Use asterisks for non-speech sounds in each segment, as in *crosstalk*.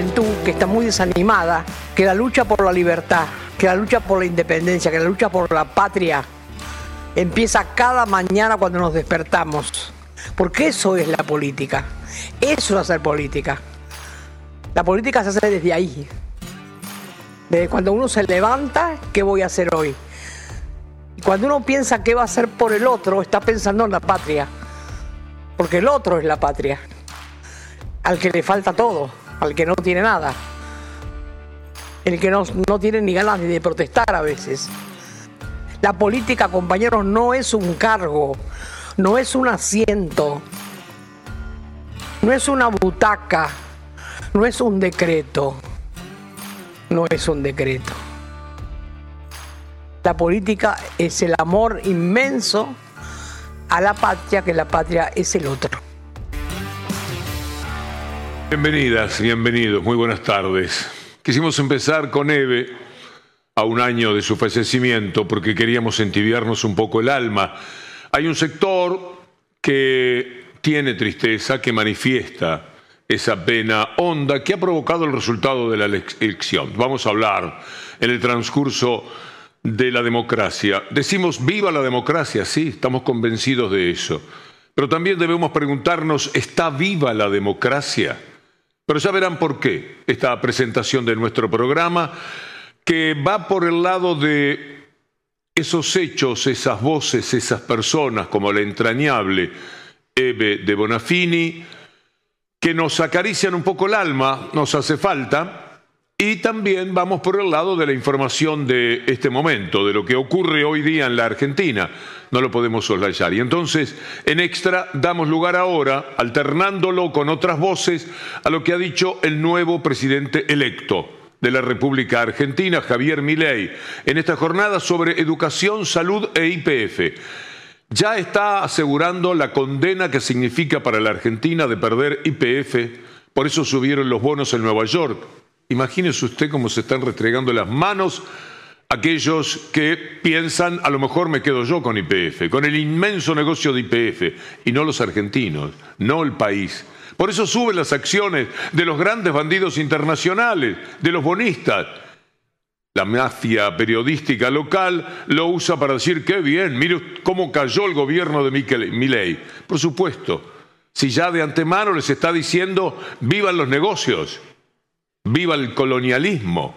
juventud que está muy desanimada, que la lucha por la libertad, que la lucha por la independencia, que la lucha por la patria empieza cada mañana cuando nos despertamos. Porque eso es la política. Eso es hacer política. La política se hace desde ahí. Desde cuando uno se levanta, ¿qué voy a hacer hoy? Y cuando uno piensa qué va a hacer por el otro, está pensando en la patria. Porque el otro es la patria. Al que le falta todo, al que no tiene nada. El que no, no tiene ni ganas ni de protestar a veces. La política, compañeros, no es un cargo, no es un asiento, no es una butaca, no es un decreto, no es un decreto. La política es el amor inmenso a la patria, que la patria es el otro. Bienvenidas, bienvenidos, muy buenas tardes. Quisimos empezar con Eve a un año de su fallecimiento porque queríamos entibiarnos un poco el alma. Hay un sector que tiene tristeza, que manifiesta esa pena honda que ha provocado el resultado de la elección. Vamos a hablar en el transcurso de la democracia. Decimos viva la democracia, sí, estamos convencidos de eso. Pero también debemos preguntarnos, ¿está viva la democracia? Pero ya verán por qué esta presentación de nuestro programa que va por el lado de esos hechos, esas voces, esas personas, como la entrañable Eve de Bonafini, que nos acarician un poco el alma, nos hace falta, y también vamos por el lado de la información de este momento, de lo que ocurre hoy día en la Argentina. No lo podemos soslayar. Y entonces, en extra, damos lugar ahora, alternándolo con otras voces, a lo que ha dicho el nuevo presidente electo de la República Argentina, Javier Milei, en esta jornada sobre educación, salud e IPF. Ya está asegurando la condena que significa para la Argentina de perder IPF, por eso subieron los bonos en Nueva York. Imagínese usted cómo se están restregando las manos aquellos que piensan, a lo mejor me quedo yo con IPF, con el inmenso negocio de IPF, y no los argentinos, no el país. Por eso suben las acciones de los grandes bandidos internacionales, de los bonistas. La mafia periodística local lo usa para decir, qué bien, mire cómo cayó el gobierno de Milei. Por supuesto, si ya de antemano les está diciendo, vivan los negocios, viva el colonialismo.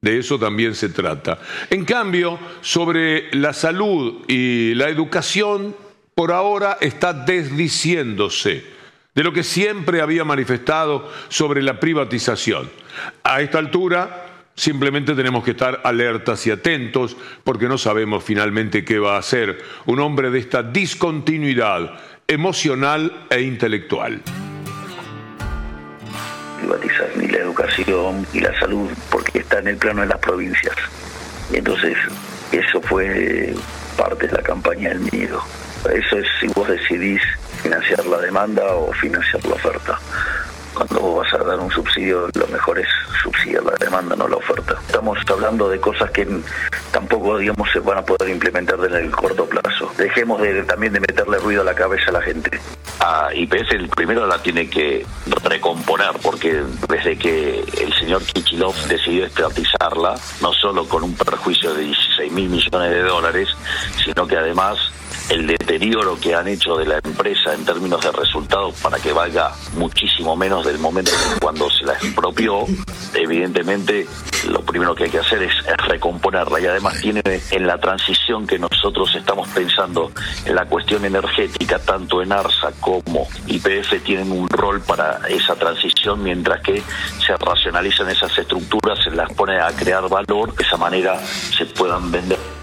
De eso también se trata. En cambio, sobre la salud y la educación, por ahora está desdiciéndose de lo que siempre había manifestado sobre la privatización. A esta altura simplemente tenemos que estar alertas y atentos porque no sabemos finalmente qué va a hacer un hombre de esta discontinuidad emocional e intelectual privatizar ni la educación ni la salud porque está en el plano de las provincias. Entonces eso fue parte de la campaña del miedo. Eso es si vos decidís financiar la demanda o financiar la oferta. Cuando vas a dar un subsidio, lo mejor es subsidiar la demanda, no la oferta. Estamos hablando de cosas que tampoco, digamos, se van a poder implementar en el corto plazo. Dejemos de, también de meterle ruido a la cabeza a la gente. A IPS el primero la tiene que recomponer, porque desde que el señor Kichilov decidió estatizarla, no solo con un perjuicio de 16 mil millones de dólares, sino que además el deterioro que han hecho de la empresa en términos de resultados para que valga muchísimo menos del momento cuando se la expropió, evidentemente lo primero que hay que hacer es, recomponerla y además tiene en la transición que nosotros estamos pensando en la cuestión energética, tanto en ARSA como IPF tienen un rol para esa transición mientras que se racionalizan esas estructuras, se las pone a crear valor, de esa manera se puedan vender.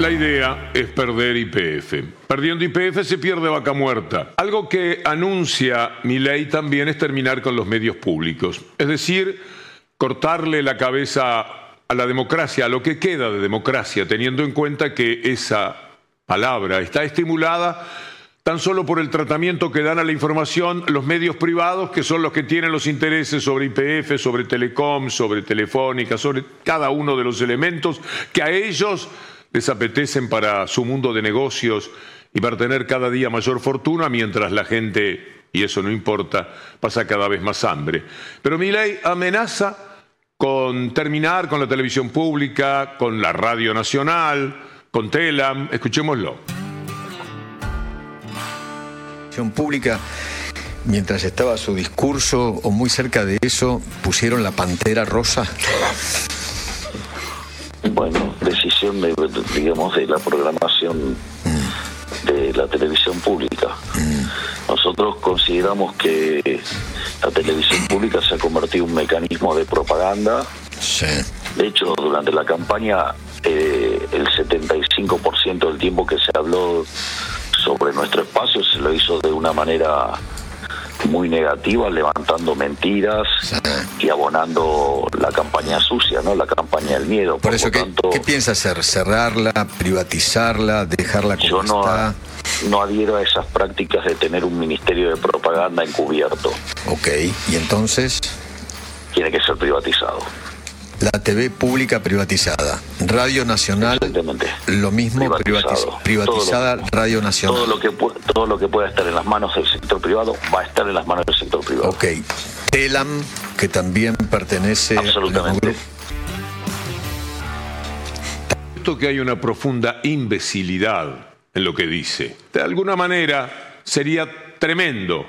La idea es perder IPF. Perdiendo IPF se pierde vaca muerta. Algo que anuncia mi ley también es terminar con los medios públicos. Es decir, cortarle la cabeza a la democracia, a lo que queda de democracia, teniendo en cuenta que esa palabra está estimulada tan solo por el tratamiento que dan a la información los medios privados, que son los que tienen los intereses sobre IPF, sobre Telecom, sobre Telefónica, sobre cada uno de los elementos que a ellos les apetecen para su mundo de negocios y para tener cada día mayor fortuna, mientras la gente y eso no importa, pasa cada vez más hambre. Pero mi ley amenaza con terminar con la televisión pública, con la radio nacional, con Telam. Escuchémoslo. Pública, mientras estaba su discurso o muy cerca de eso, pusieron la pantera rosa. Bueno, decisión de, digamos, de la programación de la televisión pública. Nosotros consideramos que la televisión pública se ha convertido en un mecanismo de propaganda. De hecho, durante la campaña, eh, el 75% del tiempo que se habló sobre nuestro espacio se lo hizo de una manera muy negativa, levantando mentiras y abonando la campaña sucia, ¿no? La campaña del miedo. Por, eso, ¿qué, ¿qué, piensa hacer? ¿Cerrarla, privatizarla, dejarla como yo no, no adhiero a esas prácticas de tener un ministerio de propaganda encubierto. Ok, ¿y entonces? Tiene que ser privatizado la TV pública privatizada, Radio Nacional, lo mismo privatizada Radio Nacional. Todo lo, que, todo lo que pueda estar en las manos del sector privado va a estar en las manos del sector privado. Ok. Telam, que también pertenece Absolutamente. Esto que hay una profunda imbecilidad en lo que dice. De alguna manera sería tremendo,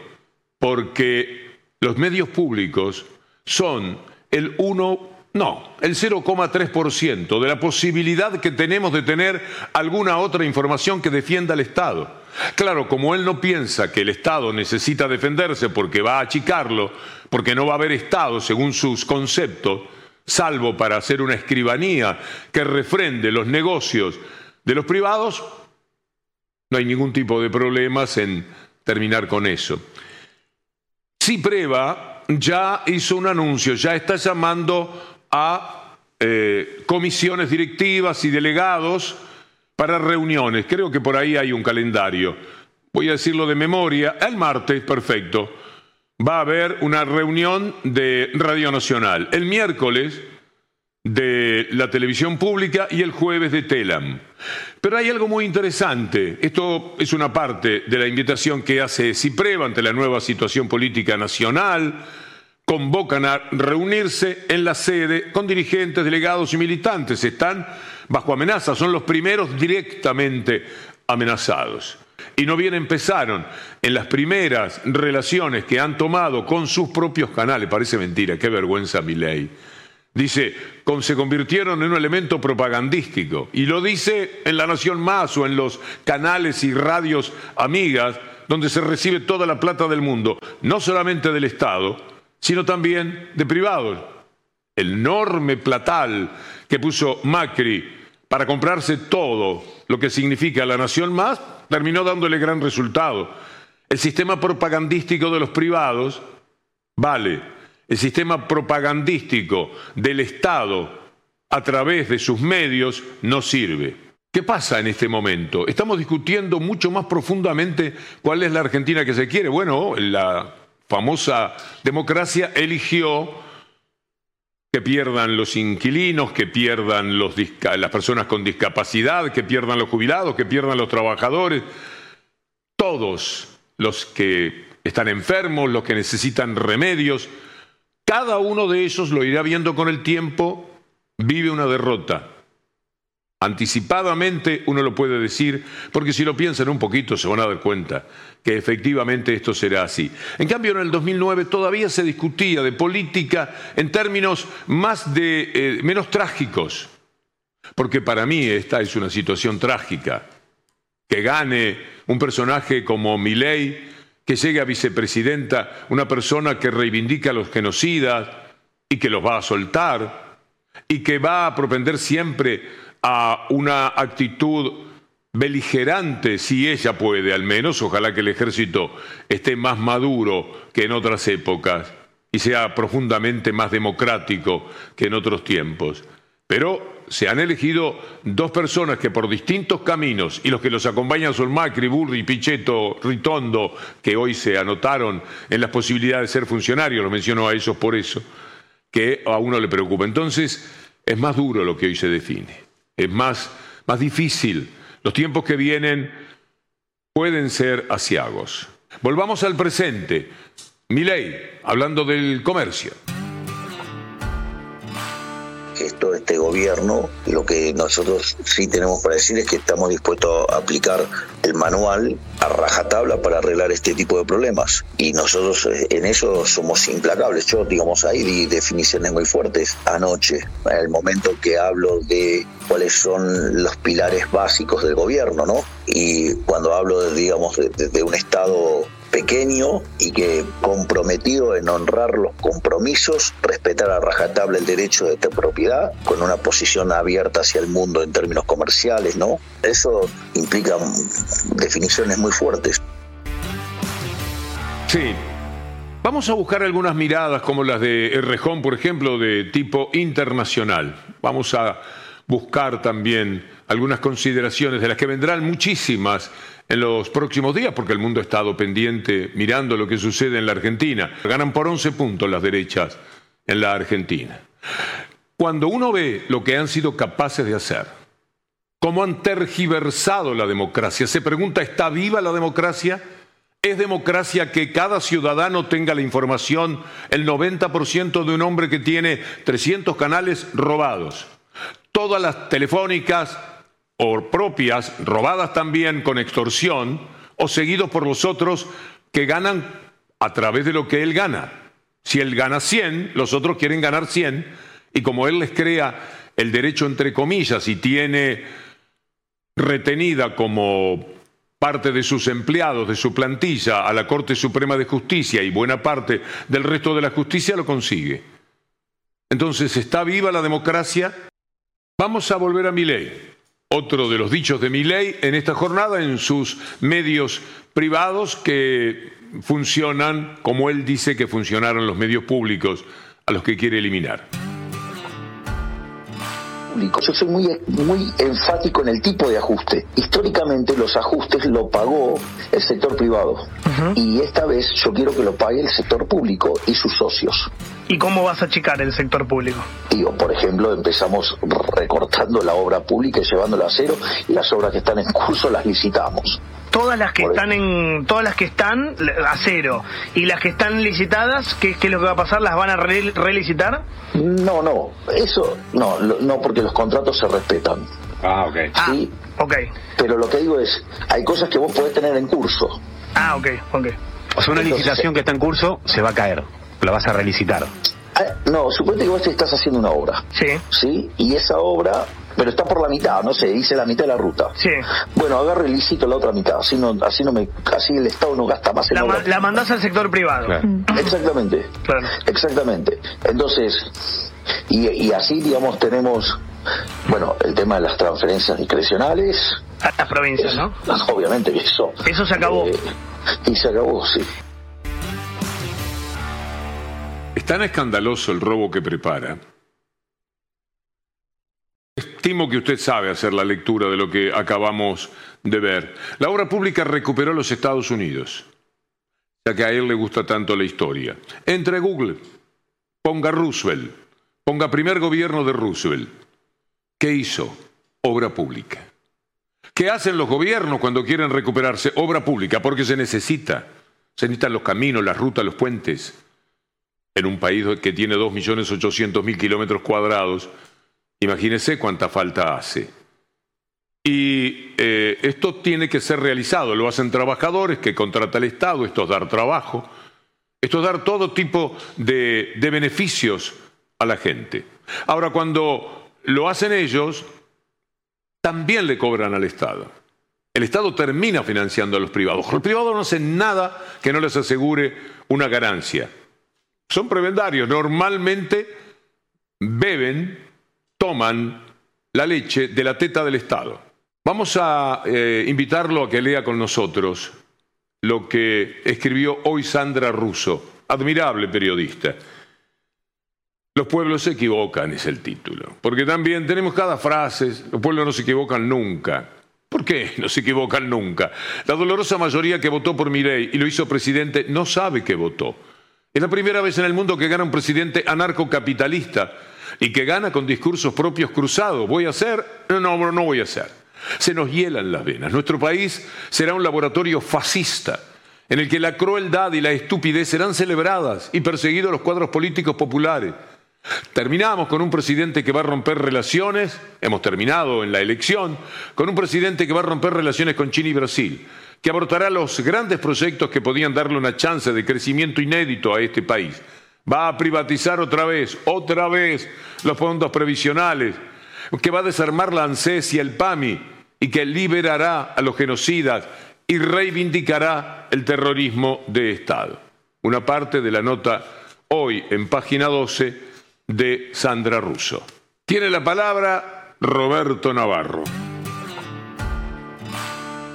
porque los medios públicos son el uno no, el 0,3% de la posibilidad que tenemos de tener alguna otra información que defienda al Estado. Claro, como él no piensa que el Estado necesita defenderse porque va a achicarlo, porque no va a haber Estado según sus conceptos, salvo para hacer una escribanía que refrende los negocios de los privados, no hay ningún tipo de problemas en terminar con eso. Si prueba ya hizo un anuncio, ya está llamando a eh, comisiones directivas y delegados para reuniones. Creo que por ahí hay un calendario. Voy a decirlo de memoria. El martes, perfecto, va a haber una reunión de Radio Nacional. El miércoles de la televisión pública y el jueves de Telam. Pero hay algo muy interesante. Esto es una parte de la invitación que hace CIPREVA ante la nueva situación política nacional convocan a reunirse en la sede con dirigentes, delegados y militantes. Están bajo amenaza, son los primeros directamente amenazados. Y no bien empezaron en las primeras relaciones que han tomado con sus propios canales, parece mentira, qué vergüenza mi ley. Dice, se convirtieron en un elemento propagandístico. Y lo dice en La Nación Más o en los canales y radios amigas, donde se recibe toda la plata del mundo, no solamente del Estado, sino también de privados. El enorme platal que puso Macri para comprarse todo lo que significa la nación más, terminó dándole gran resultado. El sistema propagandístico de los privados vale. El sistema propagandístico del Estado a través de sus medios no sirve. ¿Qué pasa en este momento? Estamos discutiendo mucho más profundamente cuál es la Argentina que se quiere. Bueno, la famosa democracia eligió que pierdan los inquilinos, que pierdan las personas con discapacidad, que pierdan los jubilados, que pierdan los trabajadores, todos los que están enfermos, los que necesitan remedios, cada uno de ellos lo irá viendo con el tiempo, vive una derrota. Anticipadamente uno lo puede decir, porque si lo piensan un poquito se van a dar cuenta que efectivamente esto será así. En cambio, en el 2009 todavía se discutía de política en términos más de, eh, menos trágicos, porque para mí esta es una situación trágica. Que gane un personaje como Milei, que llegue a vicepresidenta una persona que reivindica a los genocidas y que los va a soltar y que va a propender siempre a una actitud beligerante, si ella puede al menos, ojalá que el ejército esté más maduro que en otras épocas y sea profundamente más democrático que en otros tiempos. Pero se han elegido dos personas que por distintos caminos, y los que los acompañan son Macri, Burri, Pichetto, Ritondo, que hoy se anotaron en las posibilidades de ser funcionarios, lo menciono a ellos por eso, que a uno le preocupa. Entonces, es más duro lo que hoy se define, es más, más difícil los tiempos que vienen pueden ser asiagos. Volvamos al presente. Milei, hablando del comercio esto, este gobierno, lo que nosotros sí tenemos para decir es que estamos dispuestos a aplicar el manual a rajatabla para arreglar este tipo de problemas. Y nosotros eh, en eso somos implacables. Yo, digamos, ahí di definiciones muy fuertes anoche, en el momento que hablo de cuáles son los pilares básicos del gobierno, ¿no? Y cuando hablo, de, digamos, de un Estado pequeño y que comprometido en honrar los compromisos, respetar a rajatabla el derecho de propiedad, con una posición abierta hacia el mundo en términos comerciales, ¿no? Eso implica definiciones muy fuertes. Sí. Vamos a buscar algunas miradas como las de Errejón, por ejemplo, de tipo internacional. Vamos a buscar también algunas consideraciones de las que vendrán muchísimas en los próximos días, porque el mundo ha estado pendiente mirando lo que sucede en la Argentina. Ganan por 11 puntos las derechas en la Argentina. Cuando uno ve lo que han sido capaces de hacer, cómo han tergiversado la democracia, se pregunta, ¿está viva la democracia? ¿Es democracia que cada ciudadano tenga la información, el 90% de un hombre que tiene 300 canales robados? Todas las telefónicas, o propias, robadas también con extorsión, o seguidos por los otros que ganan a través de lo que él gana. Si él gana 100, los otros quieren ganar 100, y como él les crea el derecho entre comillas y tiene retenida como parte de sus empleados, de su plantilla, a la Corte Suprema de Justicia y buena parte del resto de la justicia lo consigue. Entonces, ¿está viva la democracia? Vamos a volver a mi ley otro de los dichos de mi ley en esta jornada en sus medios privados que funcionan como él dice que funcionaron los medios públicos a los que quiere eliminar. Yo soy muy, muy enfático en el tipo de ajuste. Históricamente los ajustes lo pagó el sector privado y esta vez yo quiero que lo pague el sector público y sus socios. ¿Y cómo vas a achicar el sector público? Digo, por ejemplo, empezamos recortando la obra pública y llevándola a cero y las obras que están en curso las licitamos. Todas las que están en todas las que están a cero y las que están licitadas, ¿qué, es lo que va a pasar? ¿Las van a relicitar? No, no, eso no, no porque los contratos se respetan. Ah, ok. Sí, ah, ok. Pero lo que digo es, hay cosas que vos podés tener en curso. Ah, ok, ok. O sea, una licitación que está en curso se va a caer la vas a relicitar. Ah, no, suponete que vos estás haciendo una obra. Sí. ¿Sí? Y esa obra, pero está por la mitad, no sé, hice la mitad de la ruta. Sí. Bueno, agarre y licito la otra mitad, así no, así no me, así el Estado no gasta más en la, obra. la mandás al sector privado. Exactamente. Claro. Exactamente. Entonces, y, y así, digamos, tenemos, bueno, el tema de las transferencias discrecionales. A las provincias, ¿no? Obviamente eso. Eso se acabó. Eh, y se acabó, sí. Es tan escandaloso el robo que prepara. Estimo que usted sabe hacer la lectura de lo que acabamos de ver. La obra pública recuperó los Estados Unidos, ya que a él le gusta tanto la historia. Entre Google, ponga Roosevelt, ponga primer gobierno de Roosevelt. ¿Qué hizo? Obra pública. ¿Qué hacen los gobiernos cuando quieren recuperarse? Obra pública, porque se necesita. Se necesitan los caminos, las rutas, los puentes en un país que tiene 2.800.000 kilómetros cuadrados, imagínese cuánta falta hace. Y eh, esto tiene que ser realizado, lo hacen trabajadores que contrata el Estado, esto es dar trabajo, esto es dar todo tipo de beneficios a la gente. Ahora, cuando lo hacen ellos, también le cobran al Estado. El Estado termina financiando a los privados. Los privados no hacen nada que no les asegure una ganancia son prebendarios. Normalmente beben, toman la leche de la teta del Estado. Vamos a eh, invitarlo a que lea con nosotros lo que escribió hoy Sandra Russo, admirable periodista. Los pueblos se equivocan, es el título, porque también tenemos cada frase, los pueblos no se equivocan nunca. ¿Por qué no se equivocan nunca? La dolorosa mayoría que votó por Mirey y lo hizo presidente no sabe que votó. Es la primera vez en el mundo que gana un presidente anarcocapitalista y que gana con discursos propios cruzados. ¿Voy a hacer? No, no, no voy a hacer. Se nos hielan las venas. Nuestro país será un laboratorio fascista en el que la crueldad y la estupidez serán celebradas y perseguidos los cuadros políticos populares. Terminamos con un presidente que va a romper relaciones, hemos terminado en la elección, con un presidente que va a romper relaciones con China y Brasil, que abortará los grandes proyectos que podían darle una chance de crecimiento inédito a este país. Va a privatizar otra vez, otra vez, los fondos previsionales, que va a desarmar la ANSES y el PAMI y que liberará a los genocidas y reivindicará el terrorismo de Estado. Una parte de la nota hoy en página 12 de Sandra Russo. Tiene la palabra Roberto Navarro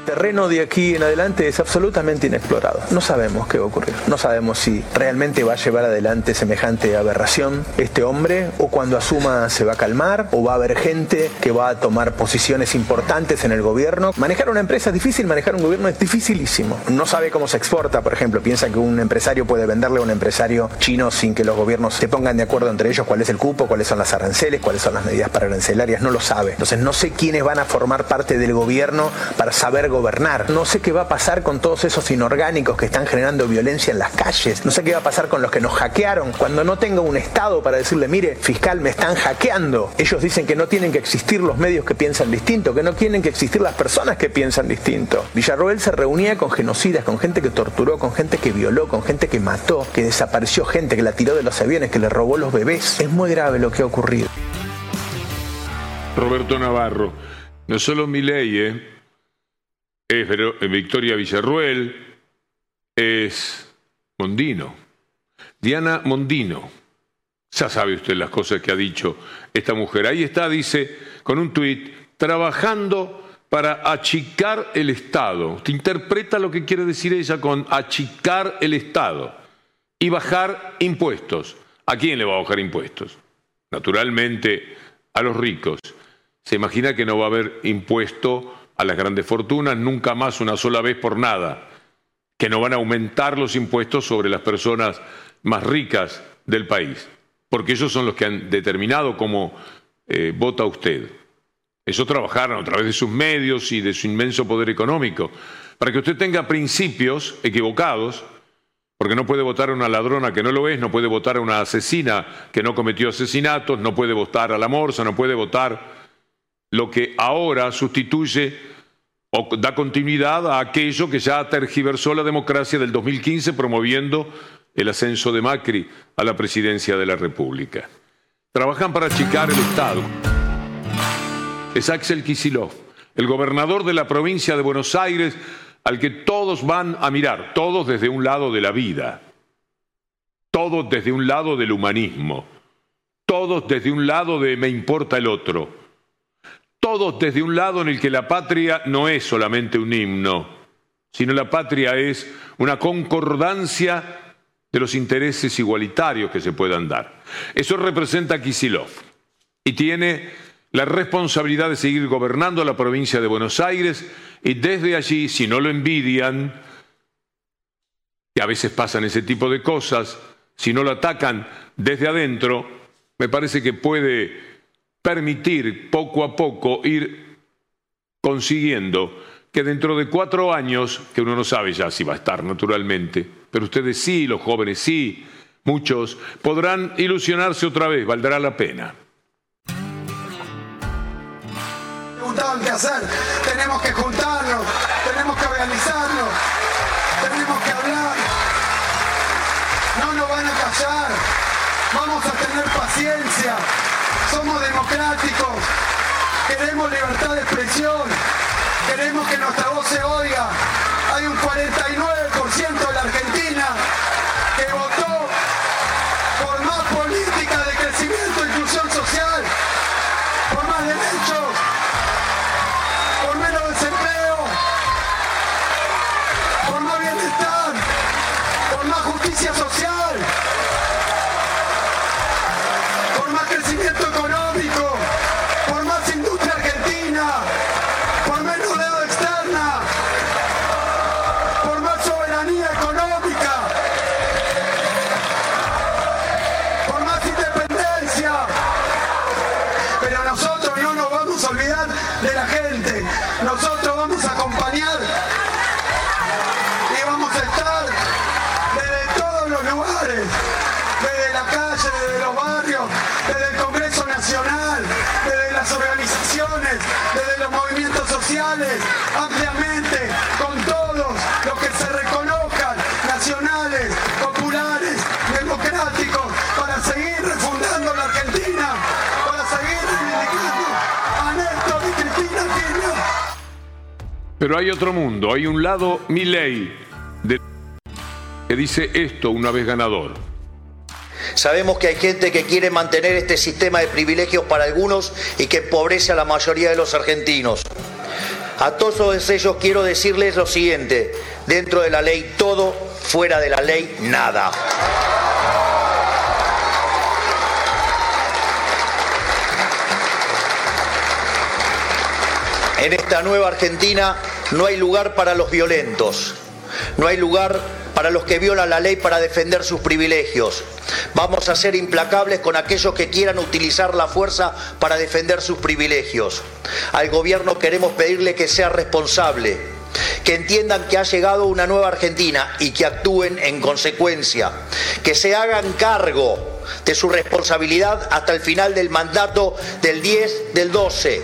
terreno de aquí en adelante es absolutamente inexplorado. No sabemos qué va a ocurrir. No sabemos si realmente va a llevar adelante semejante aberración este hombre o cuando asuma se va a calmar o va a haber gente que va a tomar posiciones importantes en el gobierno. Manejar una empresa es difícil, manejar un gobierno es dificilísimo. No sabe cómo se exporta, por ejemplo. Piensa que un empresario puede venderle a un empresario chino sin que los gobiernos se pongan de acuerdo entre ellos cuál es el cupo, cuáles son las aranceles, cuáles son las medidas para arancelarias. No lo sabe. Entonces no sé quiénes van a formar parte del gobierno para saber gobernar. No sé qué va a pasar con todos esos inorgánicos que están generando violencia en las calles. No sé qué va a pasar con los que nos hackearon. Cuando no tenga un Estado para decirle, mire, fiscal, me están hackeando. Ellos dicen que no tienen que existir los medios que piensan distinto, que no tienen que existir las personas que piensan distinto. Villarroel se reunía con genocidas, con gente que torturó, con gente que violó, con gente que mató, que desapareció gente, que la tiró de los aviones, que le robó los bebés. Es muy grave lo que ha ocurrido. Roberto Navarro, no solo mi ley, ¿eh? Es eh, Victoria Villarruel, es Mondino. Diana Mondino. Ya sabe usted las cosas que ha dicho esta mujer. Ahí está, dice, con un tuit, trabajando para achicar el Estado. Usted interpreta lo que quiere decir ella con achicar el Estado y bajar impuestos. ¿A quién le va a bajar impuestos? Naturalmente, a los ricos. Se imagina que no va a haber impuesto a las grandes fortunas, nunca más una sola vez por nada, que no van a aumentar los impuestos sobre las personas más ricas del país, porque ellos son los que han determinado cómo eh, vota usted. Eso trabajaron a través de sus medios y de su inmenso poder económico, para que usted tenga principios equivocados, porque no puede votar a una ladrona que no lo es, no puede votar a una asesina que no cometió asesinatos, no puede votar a la morsa, no puede votar lo que ahora sustituye o da continuidad a aquello que ya tergiversó la democracia del 2015 promoviendo el ascenso de Macri a la presidencia de la República. Trabajan para achicar el Estado. Es Axel Kisilov, el gobernador de la provincia de Buenos Aires, al que todos van a mirar, todos desde un lado de la vida, todos desde un lado del humanismo, todos desde un lado de me importa el otro todos desde un lado en el que la patria no es solamente un himno, sino la patria es una concordancia de los intereses igualitarios que se puedan dar. Eso representa Kisilov y tiene la responsabilidad de seguir gobernando la provincia de Buenos Aires y desde allí, si no lo envidian, que a veces pasan ese tipo de cosas, si no lo atacan desde adentro, me parece que puede permitir poco a poco ir consiguiendo que dentro de cuatro años, que uno no sabe ya si va a estar naturalmente, pero ustedes sí, los jóvenes sí, muchos, podrán ilusionarse otra vez, valdrá la pena. qué hacer, tenemos que juntarnos, tenemos que organizarnos, tenemos que hablar, no nos van a callar, vamos a tener paciencia somos democráticos, queremos libertad de expresión, queremos que nuestra voz se oiga. Hay un 49% de la Argentina nacionales, ampliamente, con todos los que se reconozcan, nacionales, populares, democráticos, para seguir refundando la Argentina, para seguir reivindicando a Néstor y Cristina Kirchner. Pero hay otro mundo, hay un lado Milei de- que dice esto una vez ganador. Sabemos que hay gente que quiere mantener este sistema de privilegios para algunos y que empobrece a la mayoría de los argentinos. A todos ellos quiero decirles lo siguiente, dentro de la ley todo, fuera de la ley nada. En esta nueva Argentina no hay lugar para los violentos, no hay lugar para los que violan la ley para defender sus privilegios. Vamos a ser implacables con aquellos que quieran utilizar la fuerza para defender sus privilegios. Al gobierno queremos pedirle que sea responsable, que entiendan que ha llegado una nueva Argentina y que actúen en consecuencia, que se hagan cargo de su responsabilidad hasta el final del mandato del 10 del 12.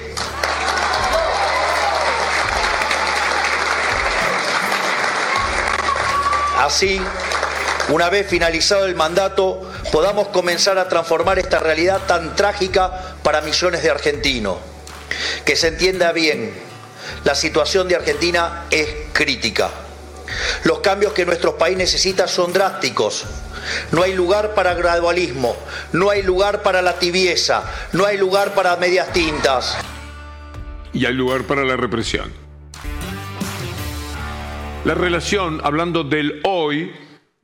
Así, una vez finalizado el mandato, podamos comenzar a transformar esta realidad tan trágica para millones de argentinos. Que se entienda bien, la situación de Argentina es crítica. Los cambios que nuestro país necesita son drásticos. No hay lugar para gradualismo, no hay lugar para la tibieza, no hay lugar para medias tintas. y hay lugar para la represión. La relación, hablando del hoy,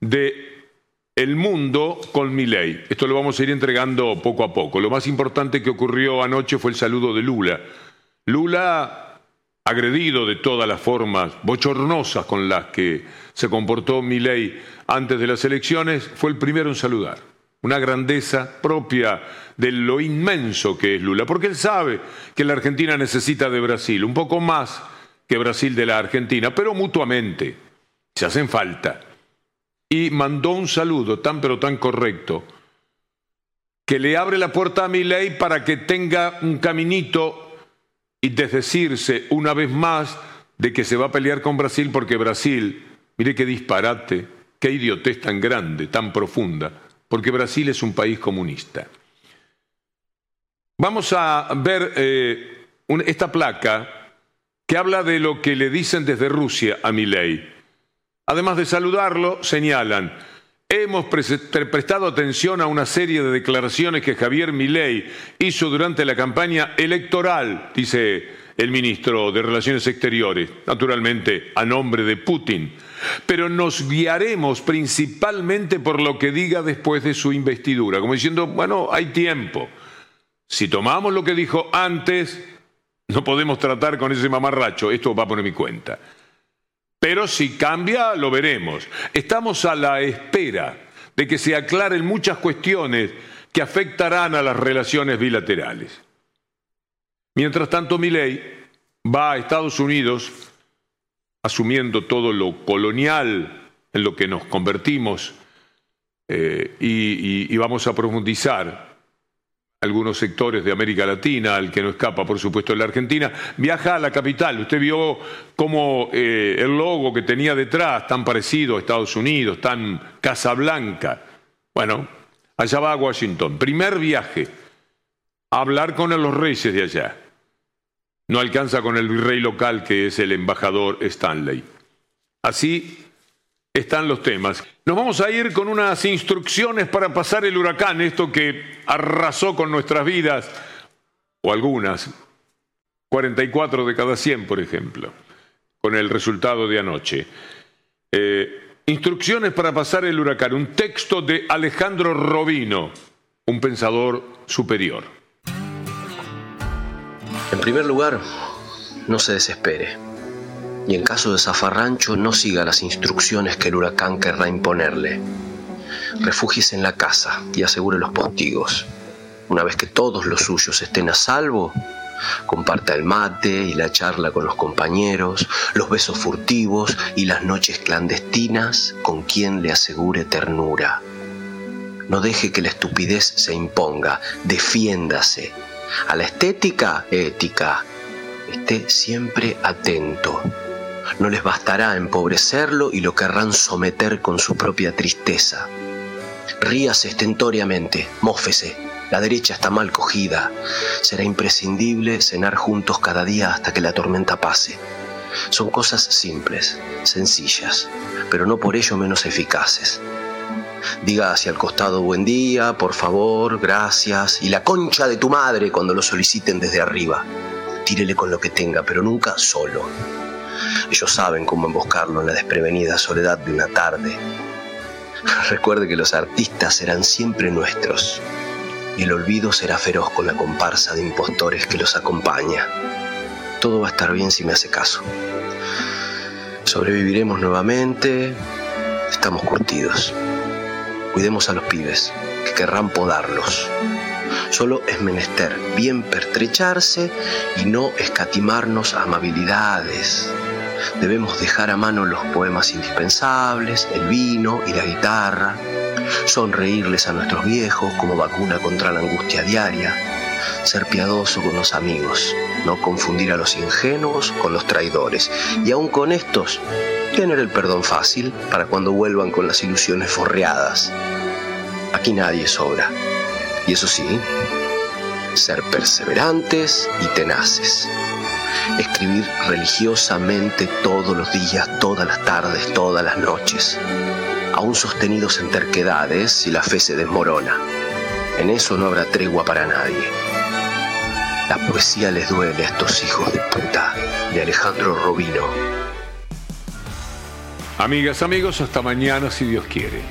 de el mundo con mi ley. Esto lo vamos a ir entregando poco a poco. Lo más importante que ocurrió anoche fue el saludo de Lula. Lula, agredido de todas las formas bochornosas con las que se comportó mi ley antes de las elecciones, fue el primero en saludar una grandeza propia de lo inmenso que es Lula, porque él sabe que la Argentina necesita de Brasil, un poco más que Brasil de la Argentina, pero mutuamente, se hacen falta. Y mandó un saludo tan pero tan correcto que le abre la puerta a mi ley para que tenga un caminito y desdecirse una vez más de que se va a pelear con Brasil porque Brasil, mire qué disparate, qué idiotez tan grande, tan profunda, porque Brasil es un país comunista. Vamos a ver eh, esta placa que habla de lo que le dicen desde Rusia a Milei. Además de saludarlo, señalan, hemos pres- pre- prestado atención a una serie de declaraciones que Javier Milei hizo durante la campaña electoral, dice el ministro de Relaciones Exteriores, naturalmente a nombre de Putin, pero nos guiaremos principalmente por lo que diga después de su investidura, como diciendo, bueno, hay tiempo. Si tomamos lo que dijo antes, no podemos tratar con ese mamarracho, esto va por mi cuenta. Pero si cambia, lo veremos. Estamos a la espera de que se aclaren muchas cuestiones que afectarán a las relaciones bilaterales. Mientras tanto, Milei va a Estados Unidos asumiendo todo lo colonial en lo que nos convertimos eh, y vamos a profundizar algunos sectores de América Latina, al que no escapa, por supuesto, la Argentina, viaja a la capital. Usted vio cómo eh, el logo que tenía detrás, tan parecido a Estados Unidos, tan Casablanca. Bueno, allá va a Washington. Primer viaje, hablar con los reyes de allá. No alcanza con el virrey local, que es el embajador Stanley. Así están los temas. Nos vamos a ir con unas instrucciones para pasar el huracán, esto que arrasó con nuestras vidas, o algunas, 44 de cada 100, por ejemplo, con el resultado de anoche. Eh, instrucciones para pasar el huracán, un texto de Alejandro Robino, un pensador superior. En primer lugar, no se desespere. Y en caso de zafarrancho, no siga las instrucciones que el huracán querrá imponerle. Refúgiese en la casa y asegure los postigos. Una vez que todos los suyos estén a salvo, comparta el mate y la charla con los compañeros, los besos furtivos y las noches clandestinas con quien le asegure ternura. No deje que la estupidez se imponga, defiéndase. A la estética, ética. Esté siempre atento. No les bastará empobrecerlo y lo querrán someter con su propia tristeza. Ríase estentóreamente, mófese. La derecha está mal cogida. Será imprescindible cenar juntos cada día hasta que la tormenta pase. Son cosas simples, sencillas, pero no por ello menos eficaces. Diga hacia el costado buen día, por favor, gracias, y la concha de tu madre cuando lo soliciten desde arriba. Tírele con lo que tenga, pero nunca solo. Ellos saben cómo emboscarlo en la desprevenida soledad de una tarde. *laughs* Recuerde que los artistas serán siempre nuestros, y el olvido será feroz con la comparsa de impostores que los acompaña. Todo va a estar bien si me hace caso. Sobreviviremos nuevamente, estamos curtidos. Cuidemos a los pibes, que querrán podarlos. Solo es menester bien pertrecharse y no escatimarnos amabilidades. Debemos dejar a mano los poemas indispensables, el vino y la guitarra, sonreírles a nuestros viejos como vacuna contra la angustia diaria, ser piadoso con los amigos, no confundir a los ingenuos con los traidores y aun con estos tener el perdón fácil para cuando vuelvan con las ilusiones forreadas. Aquí nadie sobra. Y eso sí, ser perseverantes y tenaces. Escribir religiosamente todos los días, todas las tardes, todas las noches. Aún sostenidos en terquedades si la fe se desmorona. En eso no habrá tregua para nadie. La poesía les duele a estos hijos de puta de Alejandro Robino. Amigas, amigos, hasta mañana si Dios quiere.